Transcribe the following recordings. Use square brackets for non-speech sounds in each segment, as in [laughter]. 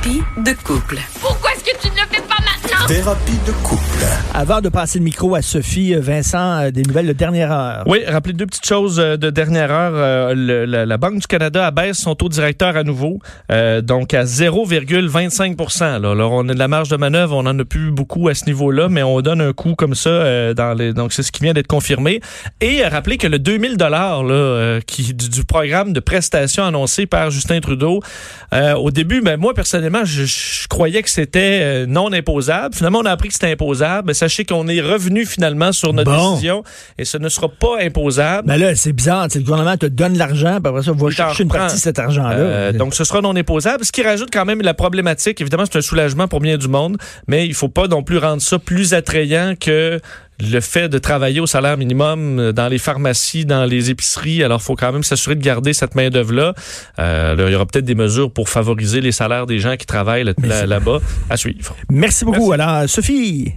Thérapie de couple. Que tu ne le fais pas maintenant? Thérapie de couple. Avant de passer le micro à Sophie, euh, Vincent, euh, des nouvelles de dernière heure. Oui, rappelez deux petites choses euh, de dernière heure. Le- la, la Banque du Canada abaisse son taux directeur à nouveau, euh, donc à 0,25 là. Alors, on a de la marge de manœuvre, on en a plus beaucoup à ce niveau-là, mais on donne un coup comme ça euh, dans les. Donc, c'est ce qui vient d'être confirmé. Et rappelez que le 2000 dollars là, euh, qui du, du programme de prestations annoncé par Justin Trudeau, euh, au début, ben moi personnellement, je, je croyais que c'était euh, non imposable. Finalement, on a appris que c'était imposable. Mais sachez qu'on est revenu finalement sur notre Bon. décision et ce ne sera pas imposable. Ben là, c'est bizarre. Le gouvernement te donne l'argent, puis après ça, va Il t'en chercher une partie de cet argent-là. Euh, donc, ce sera non imposable, ce qui rajoute quand même la problématique. Évidemment, c'est un soulagement pour bien du monde, mais il faut pas non plus rendre ça plus attrayant que le fait de travailler au salaire minimum euh, dans les pharmacies, dans les épiceries. Alors, il faut quand même s'assurer de garder cette main-d'œuvre-là. Euh, là, il y aura peut-être des mesures pour favoriser les salaires des gens qui travaillent là- là-bas à suivre. Merci beaucoup. Merci. Alors, Sophie,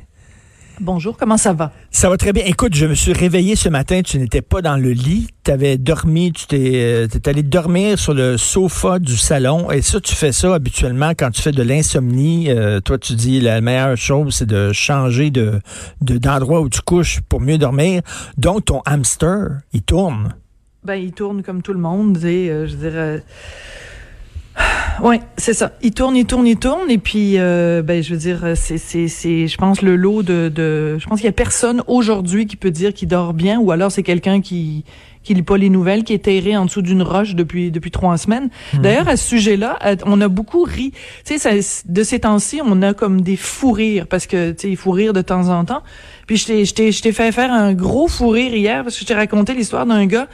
Bonjour, comment ça va? ça va très bien. Écoute, je me suis réveillé ce matin, tu n'étais pas dans le lit, tu avais dormi, tu t'es euh, t'es allé dormir sur le sofa du salon. Et ça, tu fais ça habituellement quand tu fais de l'insomnie. Euh, toi, tu dis la meilleure chose, c'est de changer de de- d'endroit où tu couches pour mieux dormir. Donc, ton hamster, il tourne. Ben, il tourne comme tout le monde, et euh, je dirais. Ouais, c'est ça. Il tourne, il tourne, il tourne, et puis, euh, ben, je veux dire, c'est, c'est, c'est, je pense le lot de, de, je pense qu'il y a personne aujourd'hui qui peut dire qu'il dort bien, ou alors c'est quelqu'un qui, qui lit pas les nouvelles, qui est terré en dessous d'une roche depuis depuis trois semaines. D'ailleurs, à ce sujet-là, on a beaucoup ri. Tu sais, ça- de ces temps-ci, on a comme des fous rires parce que tu sais, il faut rire de temps en temps. Puis je t'ai je t'ai je t'ai fait faire un gros fou rire hier parce que je t'ai raconté l'histoire d'un gars.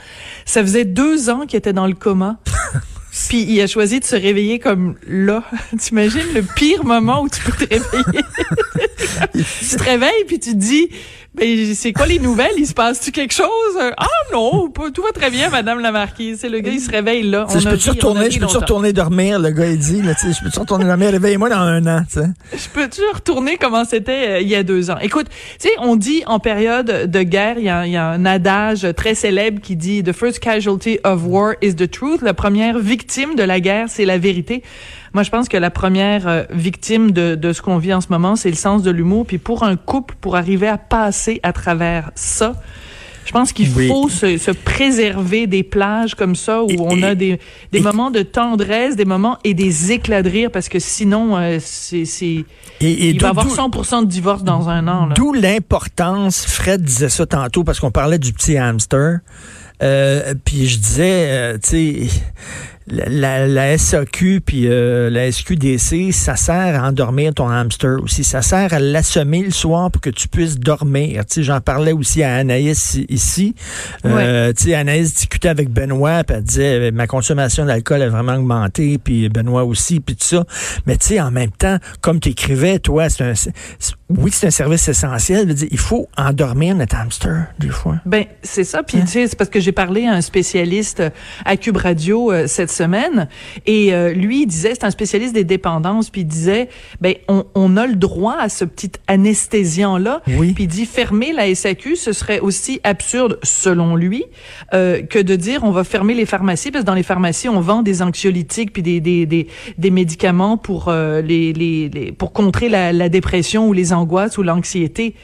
Ça faisait deux ans qu'il était dans le coma. [laughs] [laughs] Puis il a choisi de se réveiller comme là. [laughs] T'imagines le pire moment où tu peux te réveiller? [laughs] [laughs] tu te réveilles puis tu te dis, ben c'est quoi les nouvelles? Il se passe-tu quelque chose? Ah non, pas- tout va très bien, Madame la Marquise. C'est le gars, il se réveille là. Sais, je peux-tu on retourner, je longtemps. retourner dormir, le gars, il dit, là, je peux-tu retourner dormir, réveille-moi dans un an, tu sais. Je peux-tu retourner comment c'était euh, il y a deux ans? Écoute, tu sais, on dit en période de guerre, il y y a un adage très célèbre qui dit « The first casualty of war is the truth ». La première victime de la guerre, c'est la vérité. Moi, je pense que la première euh, victime de, de ce qu'on vit en ce moment, c'est le sens de l'humour. Puis pour un couple, pour arriver à passer à travers ça, je pense qu'il Oui. faut se, se préserver des plages comme ça où Et- on a des, des et- moments de tendresse, des moments et des éclats de rire parce que sinon, euh, c'est, c'est, Et, il va y avoir d'où- 100% de divorce dans un an. Là. D'où l'importance, Fred disait ça tantôt parce qu'on parlait du petit hamster. Euh, puis je disais, euh, tu sais, la, la, SAQ puis euh, la SQDC, ça sert à endormir ton hamster aussi. Ça sert à l'assommer le soir pour que tu puisses dormir. Tu sais, j'en parlais aussi à Anaïs ici. Euh, Tu sais, Anaïs discutait avec Benoît, puis elle disait, euh, ma consommation d'alcool a vraiment augmenté, puis Benoît aussi, puis tout ça. Mais tu sais, en même temps, comme tu écrivais, toi, c'est un, oui, c'est un service essentiel. Dire, il faut endormir notre hamster, des fois. Ben c'est ça. Puis Hein? tu sais, c'est parce que j'ai parlé à un spécialiste à Cube Radio euh, cette semaine et euh, lui il disait c'est un spécialiste des dépendances puis il disait ben on, on a le droit à ce petit anesthésiant là. Oui. Puis il dit fermer la SAQ ce serait aussi absurde selon lui euh, que de dire on va fermer les pharmacies parce que dans les pharmacies on vend des anxiolytiques puis des des des, des médicaments pour euh, les, les les pour contrer la, la dépression ou les angoisses ou l'anxiété.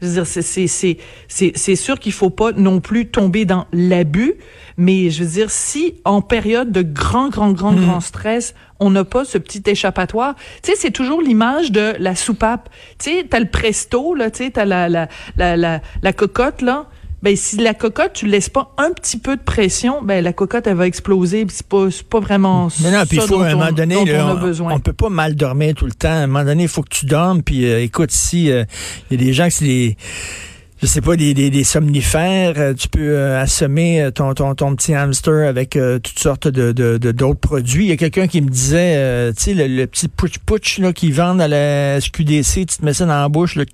Je veux dire, c'est, c'est, c'est, c'est, c'est sûr qu'il faut pas non plus tomber dans l'abus, mais je veux dire, si en période de grand, grand, grand, grand stress, on n'a pas ce petit échappatoire, tu sais, c'est toujours l'image de la soupape. Tu sais, t'as le presto, là, tu sais, t'as la, la, la, la, la cocotte, là. Ben, si la cocotte, tu laisses pas un petit peu de pression, ben, la cocotte, elle va exploser, puis c'est pas, pas vraiment Mais non, puis faut à un on- moment donné, là, on a on, besoin. on peut pas mal dormir tout le temps. À un moment donné, il faut que tu dormes. Puis euh, écoute, si euh, il y a des gens qui je sais pas, des, des, des somnifères. Euh, tu peux euh, assommer euh, ton, ton, ton petit hamster avec toutes sortes de, de, d'autres produits. Il y a quelqu'un qui me disait, tu sais, le, petit putsch-putsch là, qu'ils vendent à la SQDC, tu te mets ça dans la bouche, le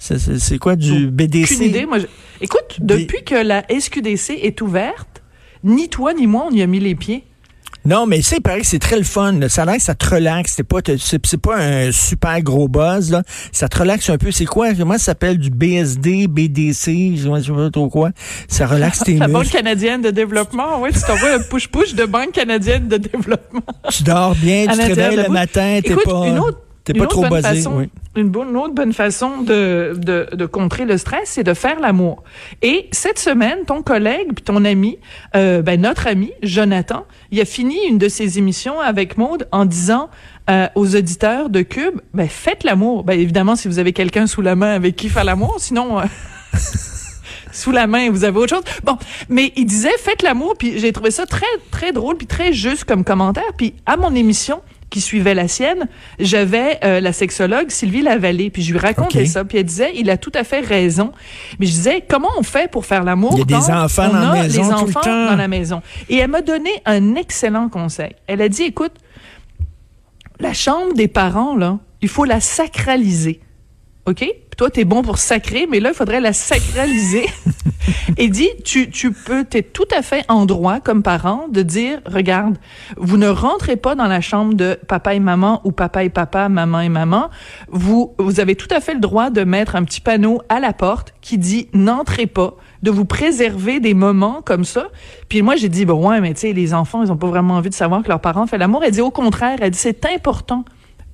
c'est, quoi, du BDC? Aucune idée. Moi, Écoute, depuis que la SQDC est ouverte, ni toi ni moi, on y a mis les pieds. Non, mais c'est pareil, c'est très le fun. Ça a l'air que ça te relaxe. C'est pas, c'est, pas un super gros buzz, là. Ça te relaxe un peu. C'est quoi? Comment ça s'appelle? Du BSD, BDC, je sais pas trop quoi. Ça relaxe tes [laughs] La muscles. Banque canadienne de développement, oui. Tu t'envoies un push-push de Banque canadienne de développement. Tu dors bien, tu te réveilles le matin, t'es pas... Une autre T'es pas trop basé. Une, bonne, autre bonne façon de, de, de contrer le stress, c'est de faire l'amour. Et cette semaine, ton collègue puis ton ami, euh, ben notre ami Jonathan, il a fini une de ses émissions avec Maude en disant euh, aux auditeurs de Cube, ben faites l'amour. Ben évidemment, si vous avez quelqu'un sous la main avec qui faire l'amour, sinon. Euh, [laughs] sous la main, vous avez autre chose. Bon, mais il disait faites l'amour, puis j'ai trouvé ça très très drôle puis très juste comme commentaire. Puis à mon émission, qui suivait la sienne, j'avais euh, la sexologue Sylvie Lavallée, puis je lui racontais ça, puis elle disait, il a tout à fait raison. Mais je disais, comment on fait pour faire l'amour Il y a des enfants dans la maison des enfants tout le temps. dans la maison? Et elle m'a donné un excellent conseil. Elle a dit, écoute, la chambre des parents là, il faut la sacraliser. OK? toi, tu es bon pour sacrer, mais là, il faudrait la sacraliser. [laughs] [laughs] et dit, tu, tu peux, tu es tout à fait en droit, comme parent, de dire, regarde, vous ne rentrez pas dans la chambre de papa et maman ou papa et papa, maman et maman. Vous, vous avez tout à fait le droit de mettre un petit panneau à la porte qui dit, n'entrez pas de vous préserver des moments comme ça. Puis moi, j'ai dit, bon, ouais, mais tu sais, les enfants, ils ont pas vraiment envie de savoir que leurs parents font l'amour. Elle dit, au contraire, elle dit, c'est important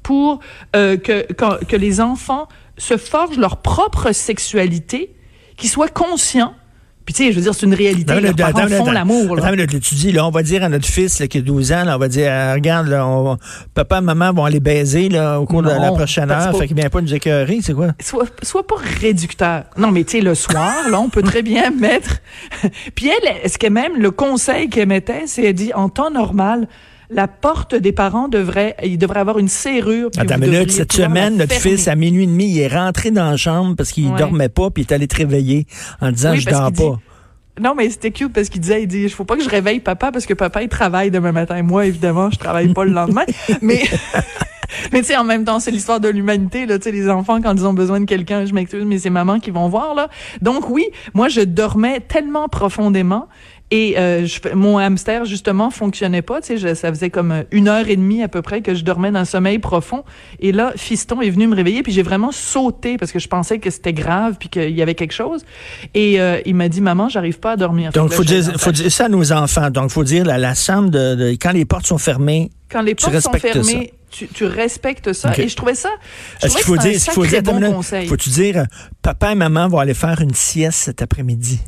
pour euh, que, que les enfants se forgent leur propre sexualité, qu'ils soient conscients puis tu sais, je veux dire, c'est une réalité. Leurs parents font l'amour. Tu dis, là, on va dire à notre fils là, qui a 12 ans, là, on va dire, euh, regarde, là, on, papa, maman vont aller baiser là, au cours de la prochaine heure, fait qu'il vient pas nous écœurer, c'est quoi? Sois, sois pas réducteur. Non, mais tu sais, le soir, là, on peut très bien mettre... [laughs] Puis elle, est-ce que même le conseil qu'elle mettait, c'est, elle dit, en temps normal, la porte des parents devrait, il devrait avoir une serrure. Attends, mais là, cette semaine, notre fils, à minuit et demi, il est rentré dans la chambre parce qu'il dormait pas, puis il est allé te réveiller en disant, je dors pas. Non, mais c'était cute parce qu'il disait, il dit, il faut pas que je réveille papa parce que papa, il travaille demain matin. Moi, évidemment, je travaille pas le lendemain. [laughs] mais, [laughs] mais tu sais, en même temps, c'est l'histoire de l'humanité, là. Tu sais, les enfants, quand ils ont besoin de quelqu'un, je m'excuse, mais c'est maman qui vont voir, là. Donc oui, moi, je dormais tellement profondément et euh, je, mon hamster, justement, fonctionnait pas. Tu sais, ça faisait comme euh, une heure et demie à peu près que je dormais dans un sommeil profond. Et là, Fiston est venu me réveiller, puis j'ai vraiment sauté parce que je pensais que c'était grave, puis qu'il y avait quelque chose. Et euh, il m'a dit, maman, j'arrive pas à dormir. Donc, il faut, dire, faut dire ça à nos enfants. Donc, faut dire la, la chambre de, quand les portes sont fermées. Quand les portes sont fermées, tu, tu, respectes ça. Et je trouvais ça. Est-ce qu'il faut dire, faut dire, bon faut-tu dire, papa et maman vont aller faire une sieste cet après-midi?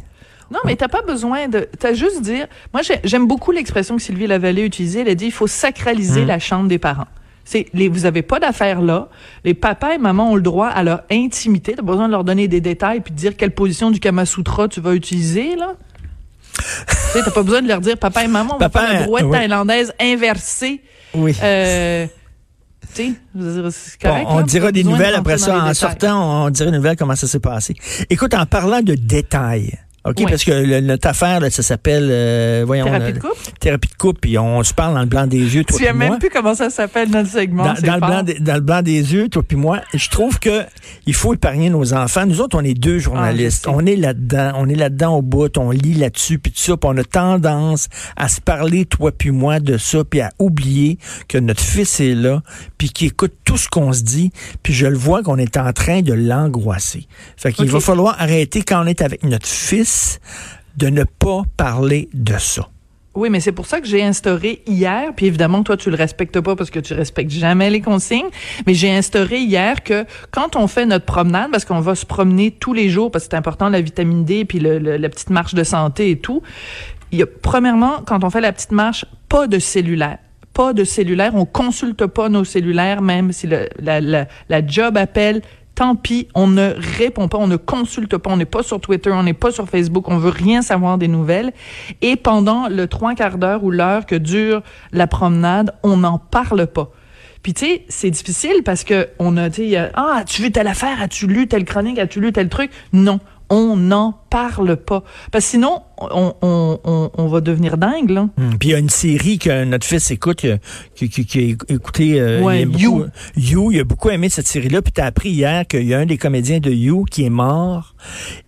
Non, mais t'as pas besoin de. T'as juste dire. Moi, j'aime beaucoup l'expression que Sylvie Lavallée utilisait. Elle a dit il faut sacraliser mmh. la chambre des parents. C'est les, vous avez pas d'affaires là. Les papas et mamans ont le droit à leur intimité. T'as pas besoin de leur donner des détails puis de dire quelle position du Kama Sutra tu vas utiliser là. tu t'as pas besoin de leur dire papa et maman papa, on va faire la brouette thaïlandaise inversée. Oui. Euh, Correct, on dira des nouvelles après ça. En sortant, on dira des nouvelles comment ça s'est passé. Écoute, en parlant de détails, OK, parce que notre affaire, là, ça s'appelle, euh, voyons... Thérapie de couple? Thérapie de couple, puis on se parle dans le blanc des yeux, toi Tu sais même plus comment ça s'appelle, notre segment, dans, dans le blanc dans le blanc des yeux, toi puis moi. Je trouve que il faut épargner nos enfants. Nous autres, on est deux journalistes. Ah, on est là-dedans, on est là-dedans au bout, on lit là-dessus, puis tout ça, puis on a tendance à se parler, toi puis moi, de ça, puis à oublier que notre fils est là, puis qu'il écoute tout ce qu'on se dit, puis je le vois qu'on est en train de l'angoisser. Fait qu'il va falloir arrêter quand on est avec notre fils de ne pas parler de ça. Oui, mais c'est pour ça que j'ai instauré hier, puis évidemment toi tu le respectes pas parce que tu respectes jamais les consignes, mais j'ai instauré hier que quand on fait notre promenade, parce qu'on va se promener tous les jours, parce que c'est important la vitamine D, puis la petite marche de santé et tout, il y a premièrement quand on fait la petite marche, pas de cellulaire pas de cellulaire, on consulte pas nos cellulaires, même si la job appelle, tant pis, on ne répond pas, on ne consulte pas, on n'est pas sur Twitter, on n'est pas sur Facebook, on veut rien savoir des nouvelles. Et pendant le trois quarts d'heure ou l'heure que dure la promenade, on n'en parle pas. Puis tu sais, c'est difficile parce que on a dit ah, as-tu vu telle affaire, as-tu lu telle chronique, as-tu lu tel truc Non, On n'en parle pas. Parce que sinon, on, on, on, on va devenir dingue, là. Hum, Puis il y a une série que notre fils écoute, euh, qui, qui, qui a écouté euh, Ouais, il a beaucoup, You. You, il a beaucoup aimé cette série-là. Puis t'as appris hier qu'il y a un des comédiens de You qui est mort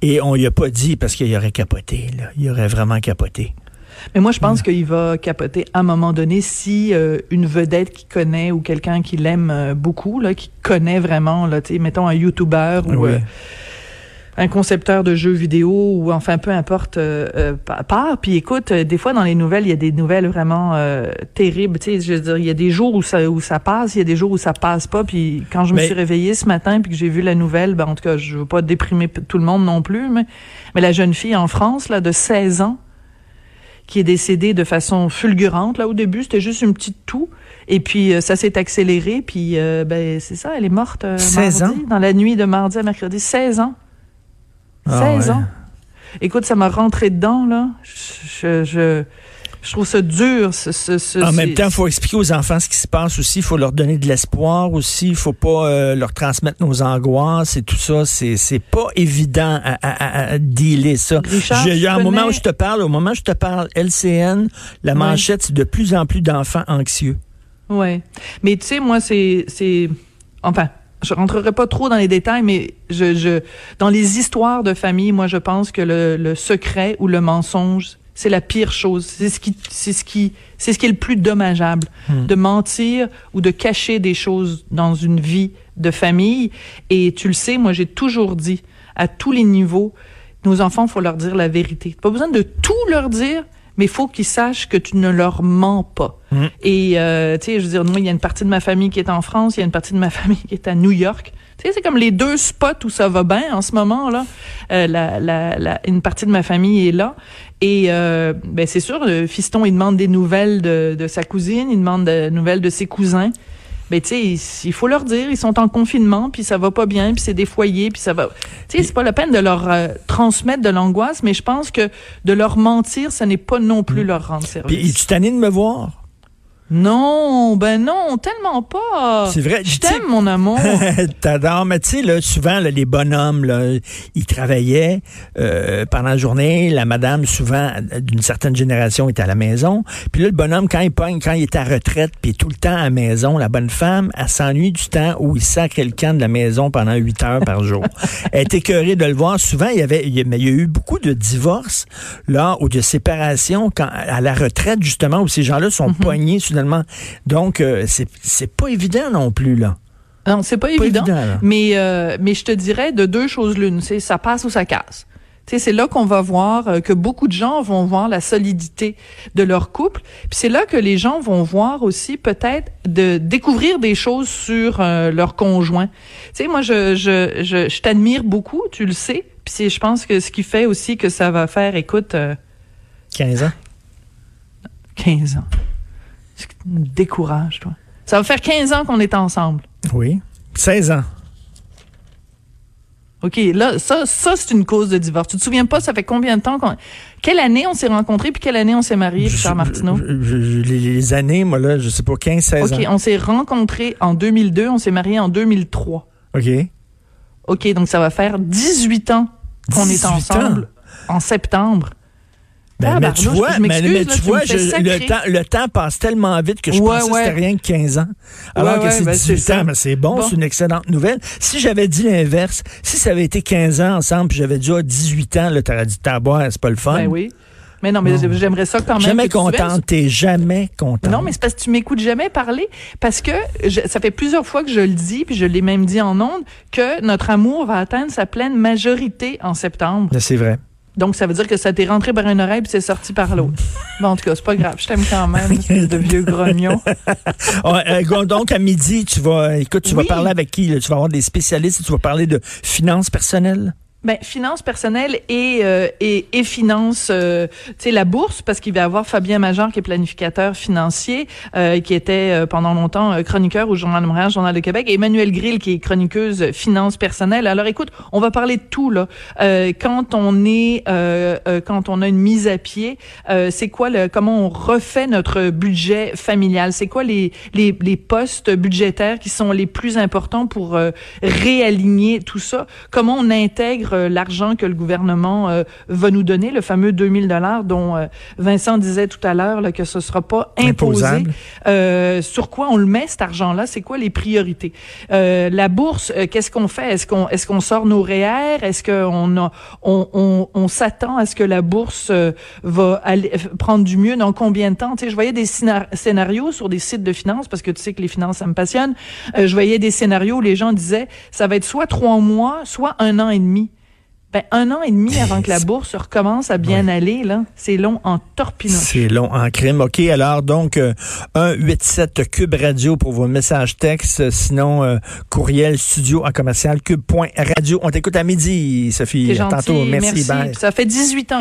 et on lui a pas dit parce qu'il aurait capoté. Là. Il aurait vraiment capoté. Mais moi, je pense qu'il va capoter à un moment donné si euh, une vedette qu'il connaît ou quelqu'un qui l'aime euh, beaucoup, là, qui connaît vraiment, là, tu sais, mettons un YouTuber ou Oui. euh, un concepteur de jeux vidéo ou enfin peu importe euh, euh, pa- part. Puis écoute, euh, des fois dans les nouvelles, il y a des nouvelles vraiment euh, terribles. Tu sais, je veux dire, il y a des jours où ça où ça passe, il y a des jours où ça passe pas. Puis quand je me Mais- suis réveillée ce matin puis que j'ai vu la nouvelle, ben en tout cas, je veux pas déprimer tout le monde non plus, mais mais la jeune fille en France là de 16 ans qui est décédée de façon fulgurante. Là, au début, c'était juste une petite toux. Et puis, euh, ça s'est accéléré. Puis, euh, ben, c'est ça, elle est morte euh, 16 mardi, dans la nuit de mardi à mercredi. 16 ans. Ah 16 ouais. ans. Écoute, ça m'a rentré dedans, là. Je, je, je trouve ça dur. Ce, ce, ce- En même temps, il faut expliquer aux enfants ce qui se passe aussi. Il faut leur donner de l'espoir aussi. Il faut pas euh, leur transmettre nos angoisses et tout ça. C'est c'est pas évident à, à, à- dealer ça. Richard, Je- tu au moment connais- où je te parle, au moment où je te parle, LCN, la manchette, c'est de plus en plus d'enfants anxieux. Ouais. Mais tu sais, moi, c'est, c'est, enfin, je rentrerai pas trop dans les détails, mais je, je, dans les histoires de famille, moi, je pense que le, le secret ou le mensonge, c'est la pire chose. C'est ce qui, c'est ce qui, c'est ce qui est le plus dommageable. De mentir ou de cacher des choses dans une vie de famille. Et tu le sais, moi, j'ai toujours dit, à tous les niveaux, nos enfants, faut leur dire la vérité. Pas besoin de tout leur dire, mais il faut qu'ils sachent que tu ne leur mens pas. Et, euh, tu sais, je veux dire, moi, il y a une partie de ma famille qui est en France, il y a une partie de ma [laughs] famille qui est à New York. Tu sais, c'est comme les deux spots où ça va bien en ce moment, là. Euh, la, la, la, une partie de ma famille est là. Et, euh, ben, c'est sûr, le fiston, il demande des nouvelles de, de sa cousine, il demande des nouvelles de ses cousins. Ben, tu sais, il- faut leur dire, ils sont en confinement, puis ça va pas bien, puis c'est des foyers, puis ça va... Tu sais, c'est pas la peine de leur euh, transmettre de l'angoisse, mais je pense que de leur mentir, ça n'est pas non plus leur rendre service. Puis, es-tu tanné de me voir? Non, ben non, tellement pas. C'est vrai, Je t'aime, mon amour. [laughs] T'adores, mais tu sais, là, souvent, là, les bonhommes, là, ils travaillaient euh, pendant la journée. La madame, souvent, d'une certaine génération, était à la maison. Puis là, le bonhomme, quand il pogne, quand il est à retraite, puis tout le temps à la maison, la bonne femme, elle s'ennuie du temps où il sacre le camp de la maison pendant huit heures par jour. [laughs] elle est écœurée de le voir. Souvent, il y avait, il y a- mais il y a eu beaucoup de divorces, là, ou de séparations quand, à la retraite, justement, où ces gens-là sont pognés, Donc, euh, c'est c'est pas évident non plus, là. non, c'est pas, Pas évident. mais, euh, mais je te dirais de deux choses l'une. C'est ça passe ou ça casse. C'est là qu'on va voir euh, que beaucoup de gens vont voir la solidité de leur couple. Puis c'est là que les gens vont voir aussi peut-être de découvrir des choses sur euh, leur conjoint. Tu sais, moi, je, je, je, je t'admire beaucoup, tu le sais. Puis je pense que ce qui fait aussi que ça va faire, écoute, euh, 15 ans. 15 ans. Tu me décourages, toi? Ça va faire 15 ans qu'on est ensemble. Oui. 16 ans. OK, là, ça, ça c'est une cause de divorce. Tu te souviens pas, ça fait combien de temps qu'on... Quelle année on s'est rencontrés, puis quelle année on s'est mariés, Richard Martineau? je- je- les, les années, moi, là, je sais pas, 15, 16 OK, ans. on s'est rencontrés en 2002, on s'est mariés en 2003. OK. OK, donc ça va faire 18 ans qu'on est 18 ensemble en septembre. Ben, mais tu vois, je mais, m'excuse, mais là, tu vois, je- le, temps, le temps passe tellement vite que je Ouais, pensais que c'était rien que 15 ans. Alors Ouais, que c'est ben, 18 c'est ça. ans, mais c'est bon, Bon. c'est une excellente nouvelle. Si j'avais dit l'inverse, si ça avait été 15 ans ensemble, puis j'avais dit ah, 18 ans, là, t'aurais dit t'as boire, c'est pas le fun. Ben oui. Mais non, mais Non. j'aimerais ça quand même. Jamais que tu suives. contente, t'es jamais contente. Non, mais c'est parce que tu m'écoutes jamais parler. Parce que je- ça fait plusieurs fois que je le dis, puis je l'ai même dit en ondes, que notre amour va atteindre sa pleine majorité en septembre. C'est vrai. Donc, ça veut dire que ça t'est rentré par une oreille puis c'est sorti par l'autre. [laughs] Bon, en tout cas, c'est pas grave. Je t'aime quand même, espèce de vieux grognon. [laughs] Euh, donc, à midi, tu vas, écoute, tu vas parler avec qui? là? Tu vas avoir des spécialistes, tu vas parler de finances personnelles? Ben, finances personnelles et, euh, et, et finances, euh, tu sais, la bourse, parce qu'il va y avoir Fabien Major, qui est planificateur financier, euh, qui était euh, pendant longtemps euh, chroniqueur au Journal de Montréal, Journal de Québec, et Emmanuel Grill, qui est chroniqueuse finances personnelles. Alors, écoute, on va parler de tout, là. Euh, quand on est, quand on a une mise à pied, c'est quoi le, comment on refait notre budget familial? C'est quoi les, les, les postes budgétaires qui sont les plus importants pour réaligner tout ça? Comment on intègre euh, l'argent que le gouvernement euh, va nous donner, le fameux 2000 dollars dont euh, Vincent disait tout à l'heure que ce sera pas imposé. sur quoi on le met cet argent-là? C'est quoi les priorités? La bourse, qu'est-ce qu'on fait? Est-ce qu'on est-ce qu'on sort nos REER Est-ce qu'on on, on, on s'attend à ce que la bourse va aller prendre du mieux? Dans combien de temps? Tu sais, je voyais des scénarios sur des sites de finances parce que tu sais que les finances ça me passionne. je voyais des scénarios où les gens disaient ça va être soit trois mois, soit un an et demi. Ben, un an et demi avant que la bourse recommence à bien aller, là, c'est long en torpinant. C'est long en crime. OK, alors donc, euh, 187 Cube Radio pour vos messages textes. Sinon, euh, courriel studio en commercial cube.radio. On t'écoute à midi, Sophie. Tantôt. Merci. Merci. Ça fait 18 ans